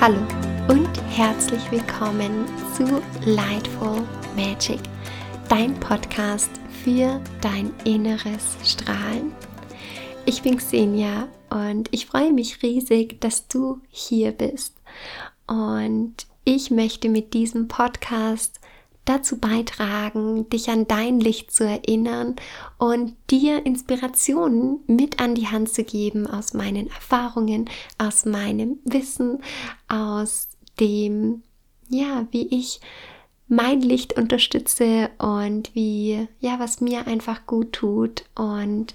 Hallo und herzlich willkommen zu Lightful Magic, dein Podcast für dein inneres Strahlen. Ich bin Xenia und ich freue mich riesig, dass du hier bist. Und ich möchte mit diesem Podcast dazu beitragen, dich an dein Licht zu erinnern und dir Inspirationen mit an die Hand zu geben aus meinen Erfahrungen, aus meinem Wissen, aus dem, ja, wie ich mein Licht unterstütze und wie, ja, was mir einfach gut tut. Und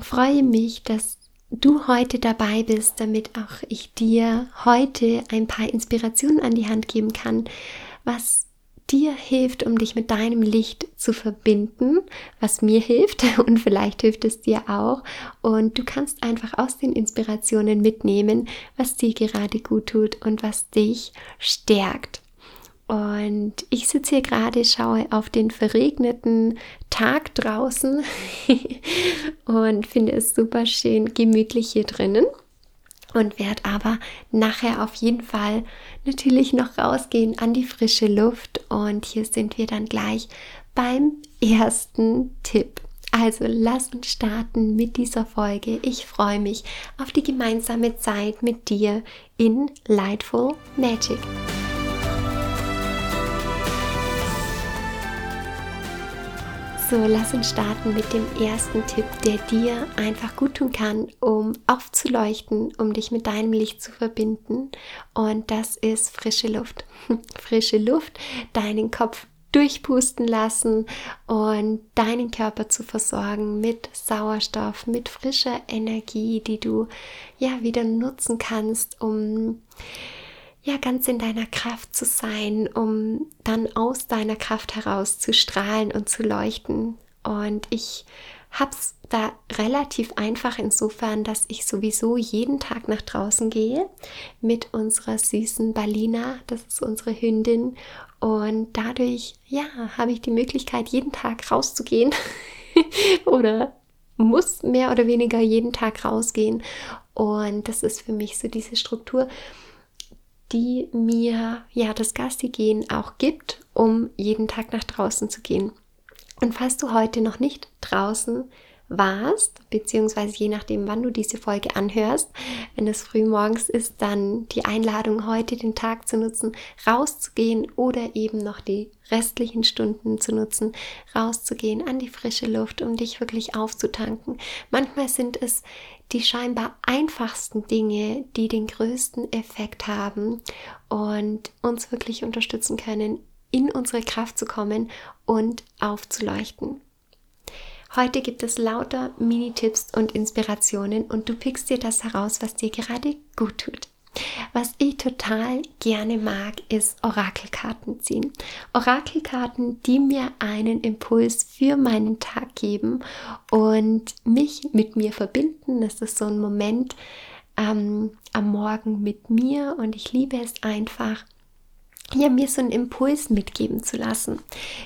freue mich, dass du heute dabei bist, damit auch ich dir heute ein paar Inspirationen an die Hand geben kann, was dir hilft, um dich mit deinem Licht zu verbinden, was mir hilft und vielleicht hilft es dir auch. Und du kannst einfach aus den Inspirationen mitnehmen, was dir gerade gut tut und was dich stärkt. Und ich sitze hier gerade, schaue auf den verregneten Tag draußen und finde es super schön gemütlich hier drinnen und werde aber nachher auf jeden Fall natürlich noch rausgehen an die frische Luft und hier sind wir dann gleich beim ersten Tipp. Also lass uns starten mit dieser Folge. Ich freue mich auf die gemeinsame Zeit mit dir in Lightful Magic. So, lass uns starten mit dem ersten Tipp, der dir einfach gut tun kann, um aufzuleuchten, um dich mit deinem Licht zu verbinden. Und das ist frische Luft. frische Luft, deinen Kopf durchpusten lassen und deinen Körper zu versorgen mit Sauerstoff, mit frischer Energie, die du ja wieder nutzen kannst, um ja ganz in deiner Kraft zu sein, um dann aus deiner Kraft heraus zu strahlen und zu leuchten. Und ich habe es da relativ einfach insofern, dass ich sowieso jeden Tag nach draußen gehe mit unserer süßen Balina, das ist unsere Hündin. Und dadurch, ja, habe ich die Möglichkeit, jeden Tag rauszugehen oder muss mehr oder weniger jeden Tag rausgehen. Und das ist für mich so diese Struktur, die mir ja das Gastigehen auch gibt, um jeden Tag nach draußen zu gehen. Und falls du heute noch nicht draußen warst, beziehungsweise je nachdem, wann du diese Folge anhörst, wenn es früh morgens ist, dann die Einladung, heute den Tag zu nutzen, rauszugehen oder eben noch die restlichen Stunden zu nutzen, rauszugehen an die frische Luft, um dich wirklich aufzutanken. Manchmal sind es die scheinbar einfachsten Dinge, die den größten Effekt haben und uns wirklich unterstützen können, in unsere Kraft zu kommen und aufzuleuchten. Heute gibt es lauter Mini-Tipps und Inspirationen und du pickst dir das heraus, was dir gerade gut tut. Was ich total gerne mag, ist Orakelkarten ziehen. Orakelkarten, die mir einen Impuls für meinen Tag geben und mich mit mir verbinden. Das ist so ein Moment ähm, am Morgen mit mir und ich liebe es einfach, ja, mir so einen Impuls mitgeben zu lassen.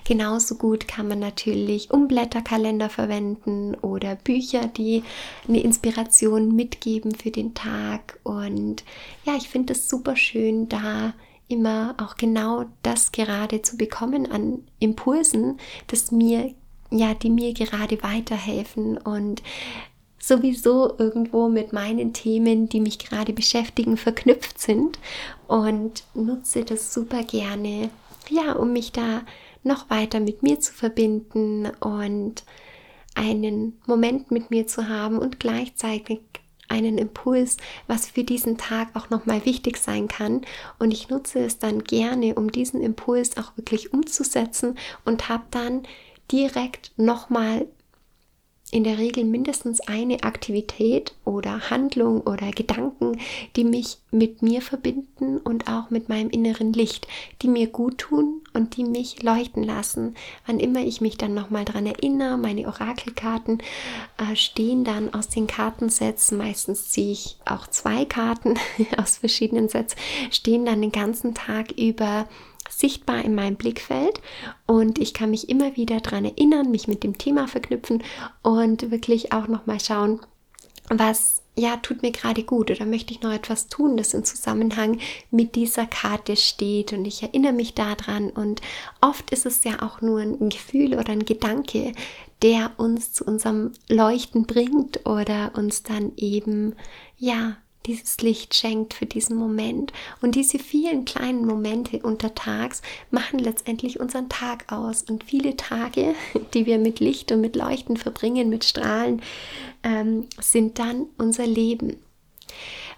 Genauso gut kann man natürlich Umblätterkalender verwenden oder Bücher, die eine Inspiration mitgeben für den Tag. Und ja, ich finde es super schön, da immer auch genau das gerade zu bekommen an Impulsen, das mir ja, die mir gerade weiterhelfen und sowieso irgendwo mit meinen Themen, die mich gerade beschäftigen, verknüpft sind und nutze das super gerne, ja, um mich da noch weiter mit mir zu verbinden und einen Moment mit mir zu haben und gleichzeitig einen Impuls, was für diesen Tag auch nochmal wichtig sein kann. Und ich nutze es dann gerne, um diesen Impuls auch wirklich umzusetzen und habe dann direkt nochmal in der Regel mindestens eine Aktivität oder Handlung oder Gedanken, die mich mit mir verbinden und auch mit meinem inneren Licht, die mir gut tun und die mich leuchten lassen. Wann immer ich mich dann nochmal daran erinnere, meine Orakelkarten äh, stehen dann aus den Kartensets, meistens ziehe ich auch zwei Karten aus verschiedenen Sets, stehen dann den ganzen Tag über sichtbar in meinem Blickfeld und ich kann mich immer wieder daran erinnern, mich mit dem Thema verknüpfen und wirklich auch nochmal schauen, was ja, tut mir gerade gut oder möchte ich noch etwas tun, das im Zusammenhang mit dieser Karte steht und ich erinnere mich daran und oft ist es ja auch nur ein Gefühl oder ein Gedanke, der uns zu unserem Leuchten bringt oder uns dann eben ja dieses Licht schenkt für diesen Moment. Und diese vielen kleinen Momente untertags machen letztendlich unseren Tag aus. Und viele Tage, die wir mit Licht und mit Leuchten verbringen, mit Strahlen, ähm, sind dann unser Leben.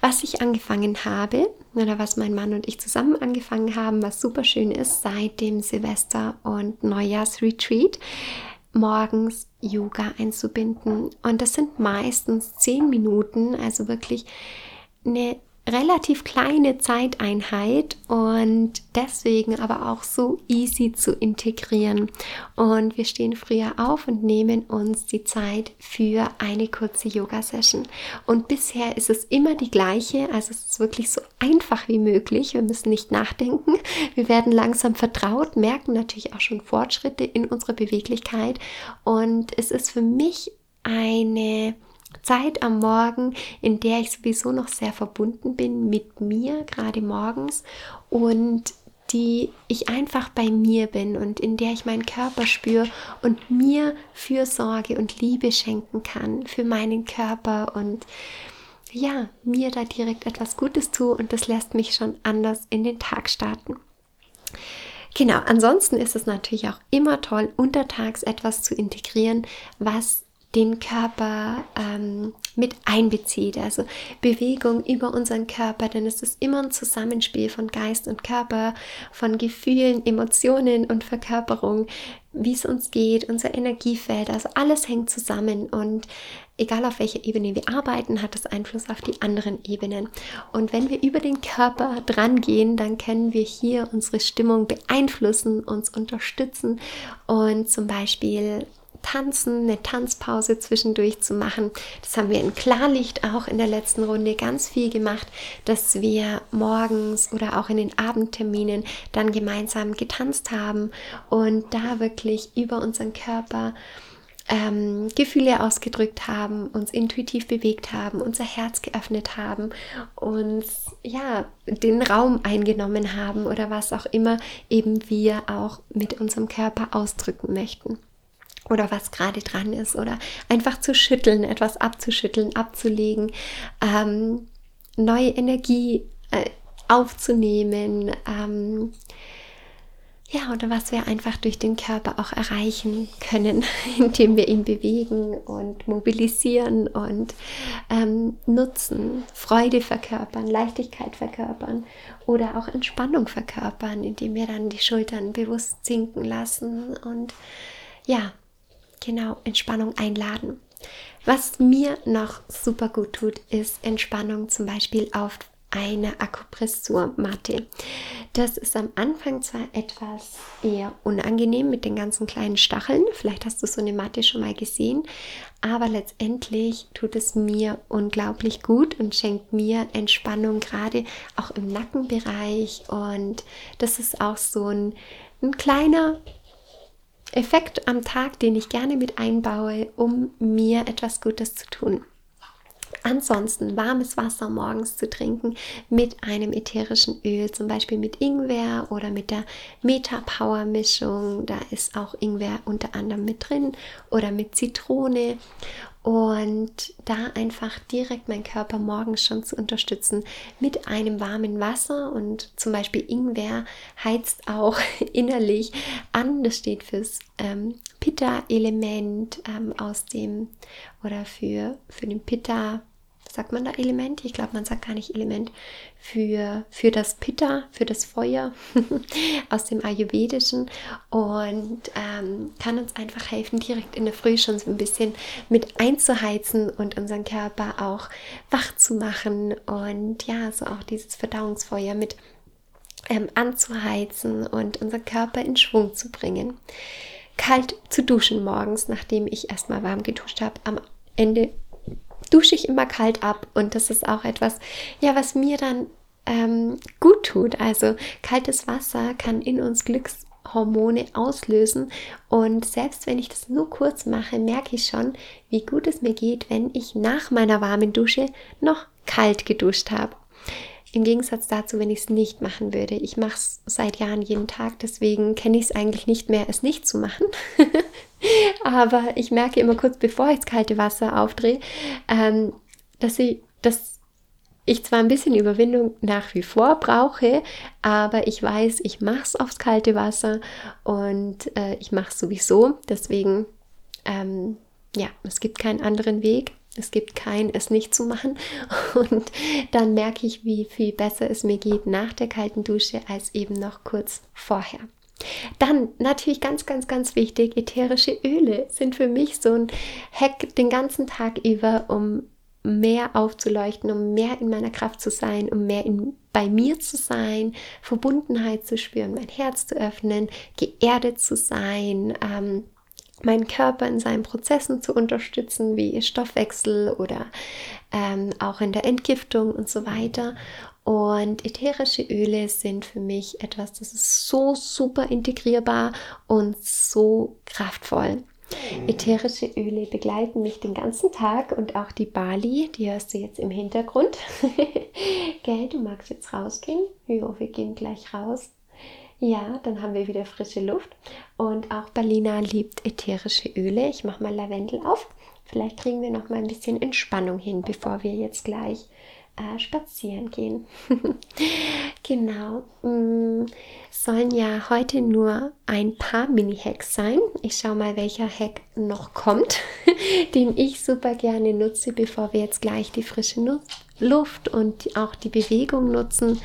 Was ich angefangen habe, oder was mein Mann und ich zusammen angefangen haben, was super schön ist, seit dem Silvester- und Neujahrsretreat, morgens Yoga einzubinden. Und das sind meistens zehn Minuten, also wirklich eine relativ kleine Zeiteinheit und deswegen aber auch so easy zu integrieren. Und wir stehen früher auf und nehmen uns die Zeit für eine kurze Yoga-Session. Und bisher ist es immer die gleiche, also es ist wirklich so einfach wie möglich. Wir müssen nicht nachdenken. Wir werden langsam vertraut, merken natürlich auch schon Fortschritte in unserer Beweglichkeit. Und es ist für mich eine Zeit am Morgen, in der ich sowieso noch sehr verbunden bin mit mir, gerade morgens, und die ich einfach bei mir bin und in der ich meinen Körper spüre und mir Fürsorge und Liebe schenken kann für meinen Körper und ja, mir da direkt etwas Gutes tue und das lässt mich schon anders in den Tag starten. Genau, ansonsten ist es natürlich auch immer toll, untertags etwas zu integrieren, was den Körper ähm, mit einbezieht. Also Bewegung über unseren Körper, denn es ist immer ein Zusammenspiel von Geist und Körper, von Gefühlen, Emotionen und Verkörperung, wie es uns geht, unser Energiefeld. Also alles hängt zusammen und egal auf welcher Ebene wir arbeiten, hat das Einfluss auf die anderen Ebenen. Und wenn wir über den Körper dran gehen, dann können wir hier unsere Stimmung beeinflussen, uns unterstützen und zum Beispiel tanzen, eine Tanzpause zwischendurch zu machen. Das haben wir in Klarlicht auch in der letzten Runde ganz viel gemacht, dass wir morgens oder auch in den Abendterminen dann gemeinsam getanzt haben und da wirklich über unseren Körper ähm, Gefühle ausgedrückt haben, uns intuitiv bewegt haben, unser Herz geöffnet haben, uns ja den Raum eingenommen haben oder was auch immer eben wir auch mit unserem Körper ausdrücken möchten oder was gerade dran ist oder einfach zu schütteln, etwas abzuschütteln, abzulegen, ähm, neue Energie äh, aufzunehmen, ähm, ja, oder was wir einfach durch den Körper auch erreichen können, indem wir ihn bewegen und mobilisieren und ähm, nutzen, Freude verkörpern, Leichtigkeit verkörpern oder auch Entspannung verkörpern, indem wir dann die Schultern bewusst sinken lassen und ja, genau Entspannung einladen. Was mir noch super gut tut, ist Entspannung zum Beispiel auf einer Akupressurmatte. Das ist am Anfang zwar etwas eher unangenehm mit den ganzen kleinen Stacheln, vielleicht hast du so eine Matte schon mal gesehen, aber letztendlich tut es mir unglaublich gut und schenkt mir Entspannung, gerade auch im Nackenbereich und das ist auch so ein, ein kleiner Effekt am Tag, den ich gerne mit einbaue, um mir etwas Gutes zu tun. Ansonsten warmes Wasser morgens zu trinken mit einem ätherischen Öl, zum Beispiel mit Ingwer oder mit der Meta Power Mischung. Da ist auch Ingwer unter anderem mit drin oder mit Zitrone und da einfach direkt meinen Körper morgens schon zu unterstützen mit einem warmen Wasser und zum Beispiel Ingwer heizt auch innerlich an. Das steht fürs ähm, Pitta-Element ähm, aus dem oder für, für den Pitta sagt man da Element? Ich glaube, man sagt gar nicht Element für, für das Pitta, für das Feuer aus dem Ayurvedischen und ähm, kann uns einfach helfen, direkt in der Früh schon so ein bisschen mit einzuheizen und unseren Körper auch wach zu machen und ja, so auch dieses Verdauungsfeuer mit ähm, anzuheizen und unseren Körper in Schwung zu bringen. Kalt zu duschen morgens, nachdem ich erstmal warm geduscht habe. Am Ende dusche ich immer kalt ab und das ist auch etwas, ja, was mir dann ähm, gut tut. Also kaltes Wasser kann in uns Glücks Hormone auslösen. Und selbst wenn ich das nur kurz mache, merke ich schon, wie gut es mir geht, wenn ich nach meiner warmen Dusche noch kalt geduscht habe. Im Gegensatz dazu, wenn ich es nicht machen würde. Ich mache es seit Jahren jeden Tag, deswegen kenne ich es eigentlich nicht mehr, es nicht zu machen. Aber ich merke immer kurz, bevor ich das kalte Wasser aufdrehe, ähm, dass ich das ich zwar ein bisschen Überwindung nach wie vor brauche, aber ich weiß, ich mache es aufs kalte Wasser und äh, ich mache es sowieso. Deswegen, ähm, ja, es gibt keinen anderen Weg. Es gibt kein es nicht zu machen. Und dann merke ich, wie viel besser es mir geht nach der kalten Dusche als eben noch kurz vorher. Dann natürlich ganz, ganz, ganz wichtig, ätherische Öle sind für mich so ein Hack den ganzen Tag über, um mehr aufzuleuchten, um mehr in meiner Kraft zu sein, um mehr in, bei mir zu sein, Verbundenheit zu spüren, mein Herz zu öffnen, geerdet zu sein, ähm, meinen Körper in seinen Prozessen zu unterstützen, wie Stoffwechsel oder ähm, auch in der Entgiftung und so weiter. Und ätherische Öle sind für mich etwas, das ist so super integrierbar und so kraftvoll. Ätherische Öle begleiten mich den ganzen Tag und auch die Bali, die hörst du jetzt im Hintergrund. Gell, du magst jetzt rausgehen? Ja, wir gehen gleich raus. Ja, dann haben wir wieder frische Luft. Und auch Balina liebt ätherische Öle. Ich mache mal Lavendel auf. Vielleicht kriegen wir noch mal ein bisschen Entspannung hin, bevor wir jetzt gleich äh, spazieren gehen. genau. Mm, sollen ja heute nur ein paar Mini-Hacks sein. Ich schaue mal, welcher Hack noch kommt, den ich super gerne nutze, bevor wir jetzt gleich die frische Luft und auch die Bewegung nutzen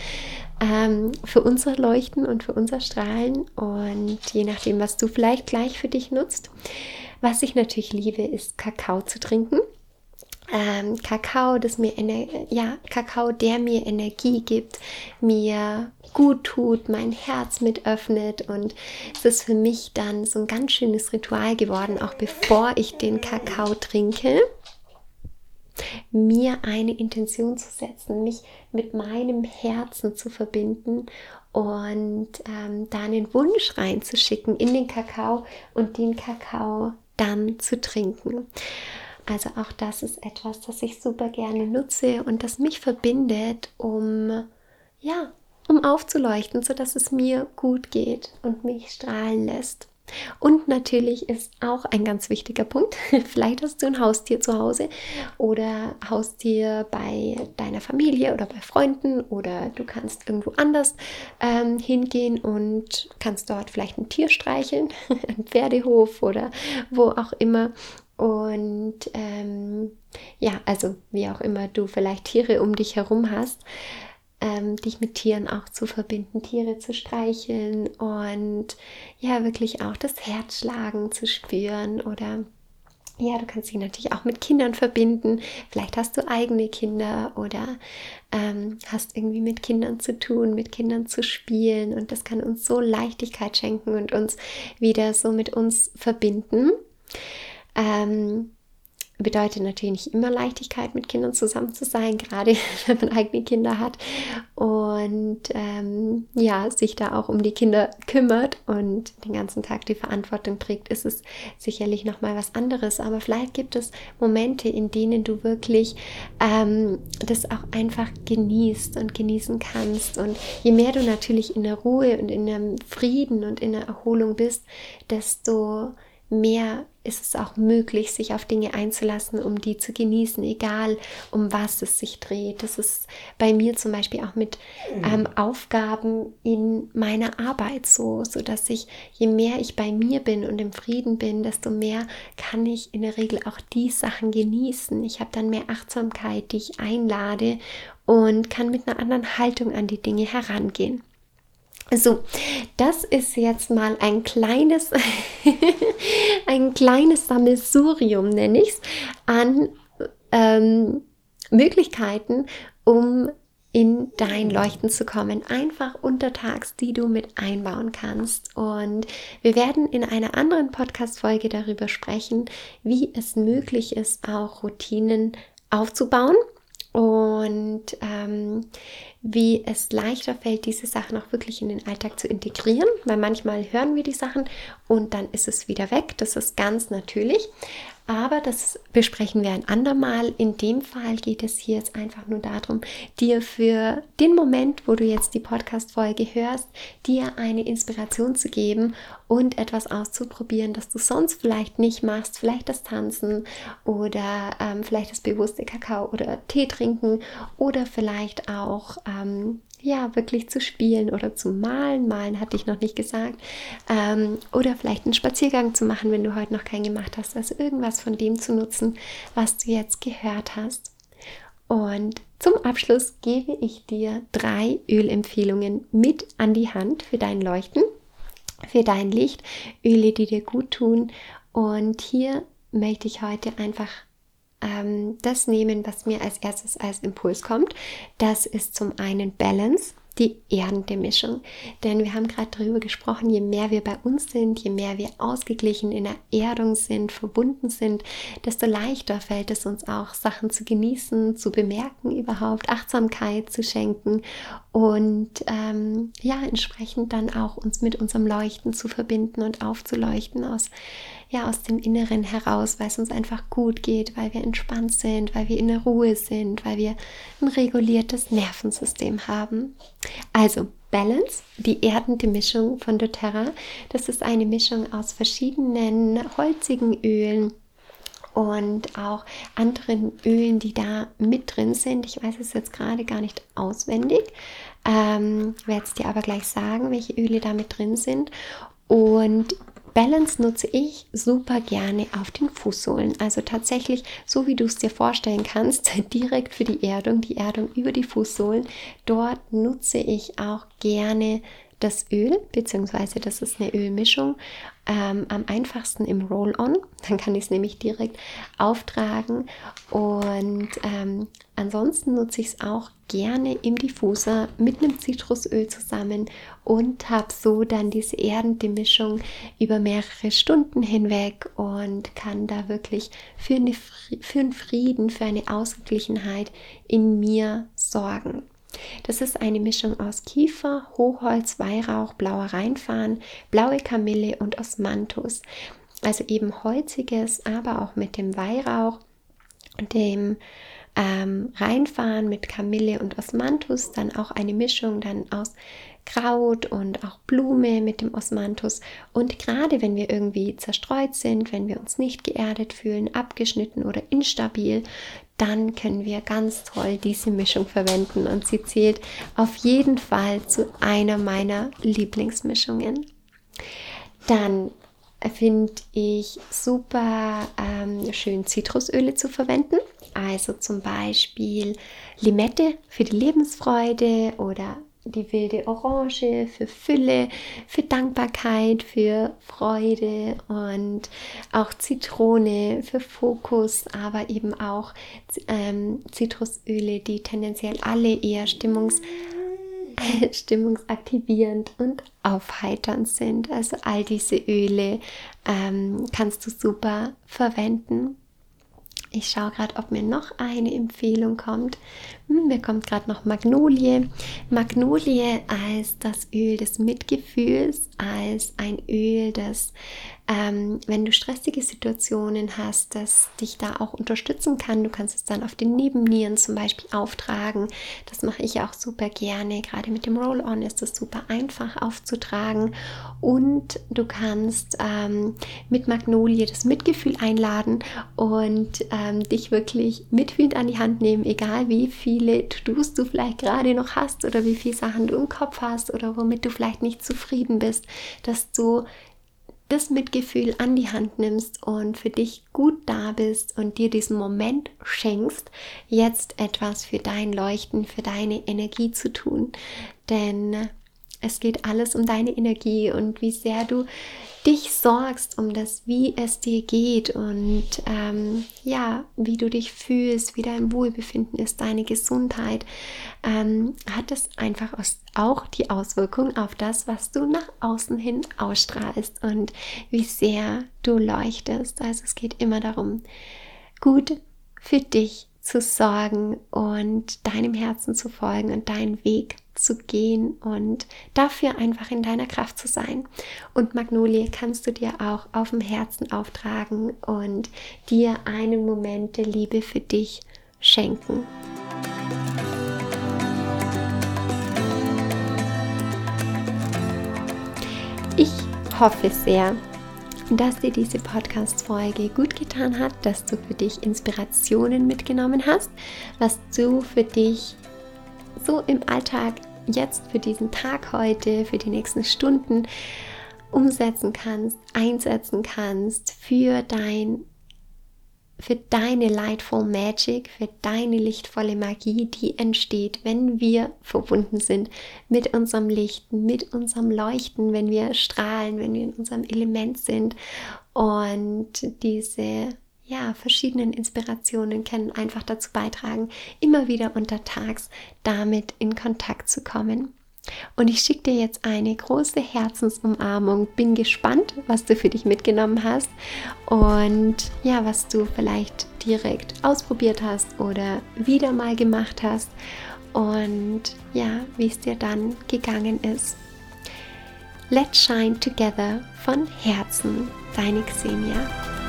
ähm, für unser Leuchten und für unser Strahlen. Und je nachdem, was du vielleicht gleich für dich nutzt. Was ich natürlich liebe, ist Kakao zu trinken ähm, Kakao, das mir ja Kakao, der mir Energie gibt, mir gut tut, mein Herz mit öffnet und es ist für mich dann so ein ganz schönes Ritual geworden, auch bevor ich den Kakao trinke mir eine Intention zu setzen, mich mit meinem Herzen zu verbinden und ähm, da einen Wunsch reinzuschicken in den Kakao und den Kakao dann zu trinken. Also auch das ist etwas, das ich super gerne nutze und das mich verbindet, um ja, um aufzuleuchten, sodass es mir gut geht und mich strahlen lässt. Und natürlich ist auch ein ganz wichtiger Punkt, vielleicht hast du ein Haustier zu Hause oder Haustier bei deiner Familie oder bei Freunden oder du kannst irgendwo anders ähm, hingehen und kannst dort vielleicht ein Tier streicheln, ein Pferdehof oder wo auch immer. Und ähm, ja, also wie auch immer du vielleicht Tiere um dich herum hast, ähm, dich mit Tieren auch zu verbinden, Tiere zu streicheln und ja, wirklich auch das Herzschlagen zu spüren oder ja, du kannst dich natürlich auch mit Kindern verbinden. Vielleicht hast du eigene Kinder oder ähm, hast irgendwie mit Kindern zu tun, mit Kindern zu spielen. Und das kann uns so Leichtigkeit schenken und uns wieder so mit uns verbinden. Ähm, bedeutet natürlich nicht immer Leichtigkeit, mit Kindern zusammen zu sein, gerade wenn man eigene Kinder hat und ähm, ja, sich da auch um die Kinder kümmert und den ganzen Tag die Verantwortung trägt, ist es sicherlich nochmal was anderes. Aber vielleicht gibt es Momente, in denen du wirklich ähm, das auch einfach genießt und genießen kannst. Und je mehr du natürlich in der Ruhe und in dem Frieden und in der Erholung bist, desto mehr ist es auch möglich, sich auf Dinge einzulassen, um die zu genießen, egal um was es sich dreht. Das ist bei mir zum Beispiel auch mit ähm, Aufgaben in meiner Arbeit so, so dass ich, je mehr ich bei mir bin und im Frieden bin, desto mehr kann ich in der Regel auch die Sachen genießen. Ich habe dann mehr Achtsamkeit, die ich einlade und kann mit einer anderen Haltung an die Dinge herangehen. So, das ist jetzt mal ein kleines, ein kleines Sammelsurium, nenne ich es, an ähm, Möglichkeiten, um in dein Leuchten zu kommen. Einfach untertags, die du mit einbauen kannst. Und wir werden in einer anderen Podcast-Folge darüber sprechen, wie es möglich ist, auch Routinen aufzubauen und ähm, wie es leichter fällt, diese Sachen auch wirklich in den Alltag zu integrieren, weil manchmal hören wir die Sachen und dann ist es wieder weg. Das ist ganz natürlich. Aber das besprechen wir ein andermal. In dem Fall geht es hier jetzt einfach nur darum, dir für den Moment, wo du jetzt die Podcast-Folge hörst, dir eine Inspiration zu geben und etwas auszuprobieren, das du sonst vielleicht nicht machst. Vielleicht das Tanzen oder ähm, vielleicht das bewusste Kakao oder Tee trinken oder vielleicht auch ähm, ja, wirklich zu spielen oder zu malen. Malen hatte ich noch nicht gesagt. Ähm, oder vielleicht einen Spaziergang zu machen, wenn du heute noch keinen gemacht hast. Also irgendwas von dem zu nutzen, was du jetzt gehört hast. Und zum Abschluss gebe ich dir drei Ölempfehlungen mit an die Hand für dein Leuchten, für dein Licht. Öle, die dir gut tun. Und hier möchte ich heute einfach ähm, das nehmen, was mir als erstes als Impuls kommt. Das ist zum einen Balance die erdende Mischung. Denn wir haben gerade darüber gesprochen, je mehr wir bei uns sind, je mehr wir ausgeglichen in der Erdung sind, verbunden sind, desto leichter fällt es uns auch, Sachen zu genießen, zu bemerken überhaupt, Achtsamkeit zu schenken und ähm, ja, entsprechend dann auch uns mit unserem Leuchten zu verbinden und aufzuleuchten aus ja aus dem Inneren heraus, weil es uns einfach gut geht, weil wir entspannt sind, weil wir in der Ruhe sind, weil wir ein reguliertes Nervensystem haben. Also Balance, die erdende Mischung von doTERRA. Das ist eine Mischung aus verschiedenen holzigen Ölen und auch anderen Ölen, die da mit drin sind. Ich weiß es jetzt gerade gar nicht auswendig, ähm, werde es dir aber gleich sagen, welche Öle da mit drin sind. Und Balance nutze ich super gerne auf den Fußsohlen. Also tatsächlich, so wie du es dir vorstellen kannst, direkt für die Erdung, die Erdung über die Fußsohlen. Dort nutze ich auch gerne das Öl, beziehungsweise das ist eine Ölmischung, ähm, am einfachsten im Roll-On. Dann kann ich es nämlich direkt auftragen. Und ähm, ansonsten nutze ich es auch gerne im Diffuser mit einem Zitrusöl zusammen und habe so dann diese erdende Mischung über mehrere Stunden hinweg und kann da wirklich für, eine, für einen Frieden, für eine Ausgeglichenheit in mir sorgen. Das ist eine Mischung aus Kiefer, Hochholz, Weihrauch, blauer Rheinfarn, blaue Kamille und Osmanthus. Also eben holziges, aber auch mit dem Weihrauch, dem ähm, Rheinfarn mit Kamille und Osmanthus, dann auch eine Mischung dann aus Kraut und auch Blume mit dem Osmanthus. Und gerade wenn wir irgendwie zerstreut sind, wenn wir uns nicht geerdet fühlen, abgeschnitten oder instabil, dann können wir ganz toll diese Mischung verwenden und sie zählt auf jeden Fall zu einer meiner Lieblingsmischungen. Dann finde ich super ähm, schön Zitrusöle zu verwenden. Also zum Beispiel Limette für die Lebensfreude oder die wilde Orange für Fülle, für Dankbarkeit, für Freude und auch Zitrone für Fokus, aber eben auch ähm, Zitrusöle, die tendenziell alle eher stimmungs stimmungsaktivierend und aufheiternd sind. Also all diese Öle ähm, kannst du super verwenden. Ich schaue gerade, ob mir noch eine Empfehlung kommt. Hm, mir kommt gerade noch Magnolie. Magnolie als das Öl des Mitgefühls, als ein Öl, das ähm, wenn du stressige Situationen hast, dass dich da auch unterstützen kann. Du kannst es dann auf den Nebennieren zum Beispiel auftragen. Das mache ich auch super gerne. Gerade mit dem Roll-On ist es super einfach aufzutragen. Und du kannst ähm, mit Magnolie das Mitgefühl einladen und ähm, dich wirklich mitfühlend an die Hand nehmen, egal wie viele To-Dos du vielleicht gerade noch hast oder wie viele Sachen du im Kopf hast oder womit du vielleicht nicht zufrieden bist, dass du das Mitgefühl an die Hand nimmst und für dich gut da bist und dir diesen Moment schenkst, jetzt etwas für dein Leuchten, für deine Energie zu tun. Denn es geht alles um deine Energie und wie sehr du dich sorgst um das, wie es dir geht und ähm, ja, wie du dich fühlst, wie dein Wohlbefinden ist, deine Gesundheit, ähm, hat es einfach auch die Auswirkung auf das, was du nach außen hin ausstrahlst und wie sehr du leuchtest. Also es geht immer darum, gut für dich zu sorgen und deinem Herzen zu folgen und deinen Weg zu gehen und dafür einfach in deiner Kraft zu sein. Und Magnolie kannst du dir auch auf dem Herzen auftragen und dir einen Moment der Liebe für dich schenken. Ich hoffe sehr, dass dir diese Podcast-Folge gut getan hat, dass du für dich Inspirationen mitgenommen hast, was du für dich so im Alltag jetzt für diesen Tag heute, für die nächsten Stunden umsetzen kannst, einsetzen kannst für dein für deine Lightful Magic, für deine lichtvolle Magie, die entsteht, wenn wir verbunden sind mit unserem Lichten, mit unserem Leuchten, wenn wir strahlen, wenn wir in unserem Element sind. Und diese ja, verschiedenen Inspirationen können einfach dazu beitragen, immer wieder untertags damit in Kontakt zu kommen. Und ich schicke dir jetzt eine große Herzensumarmung. Bin gespannt, was du für dich mitgenommen hast und ja, was du vielleicht direkt ausprobiert hast oder wieder mal gemacht hast und ja, wie es dir dann gegangen ist. Let's Shine Together von Herzen, deine Xenia.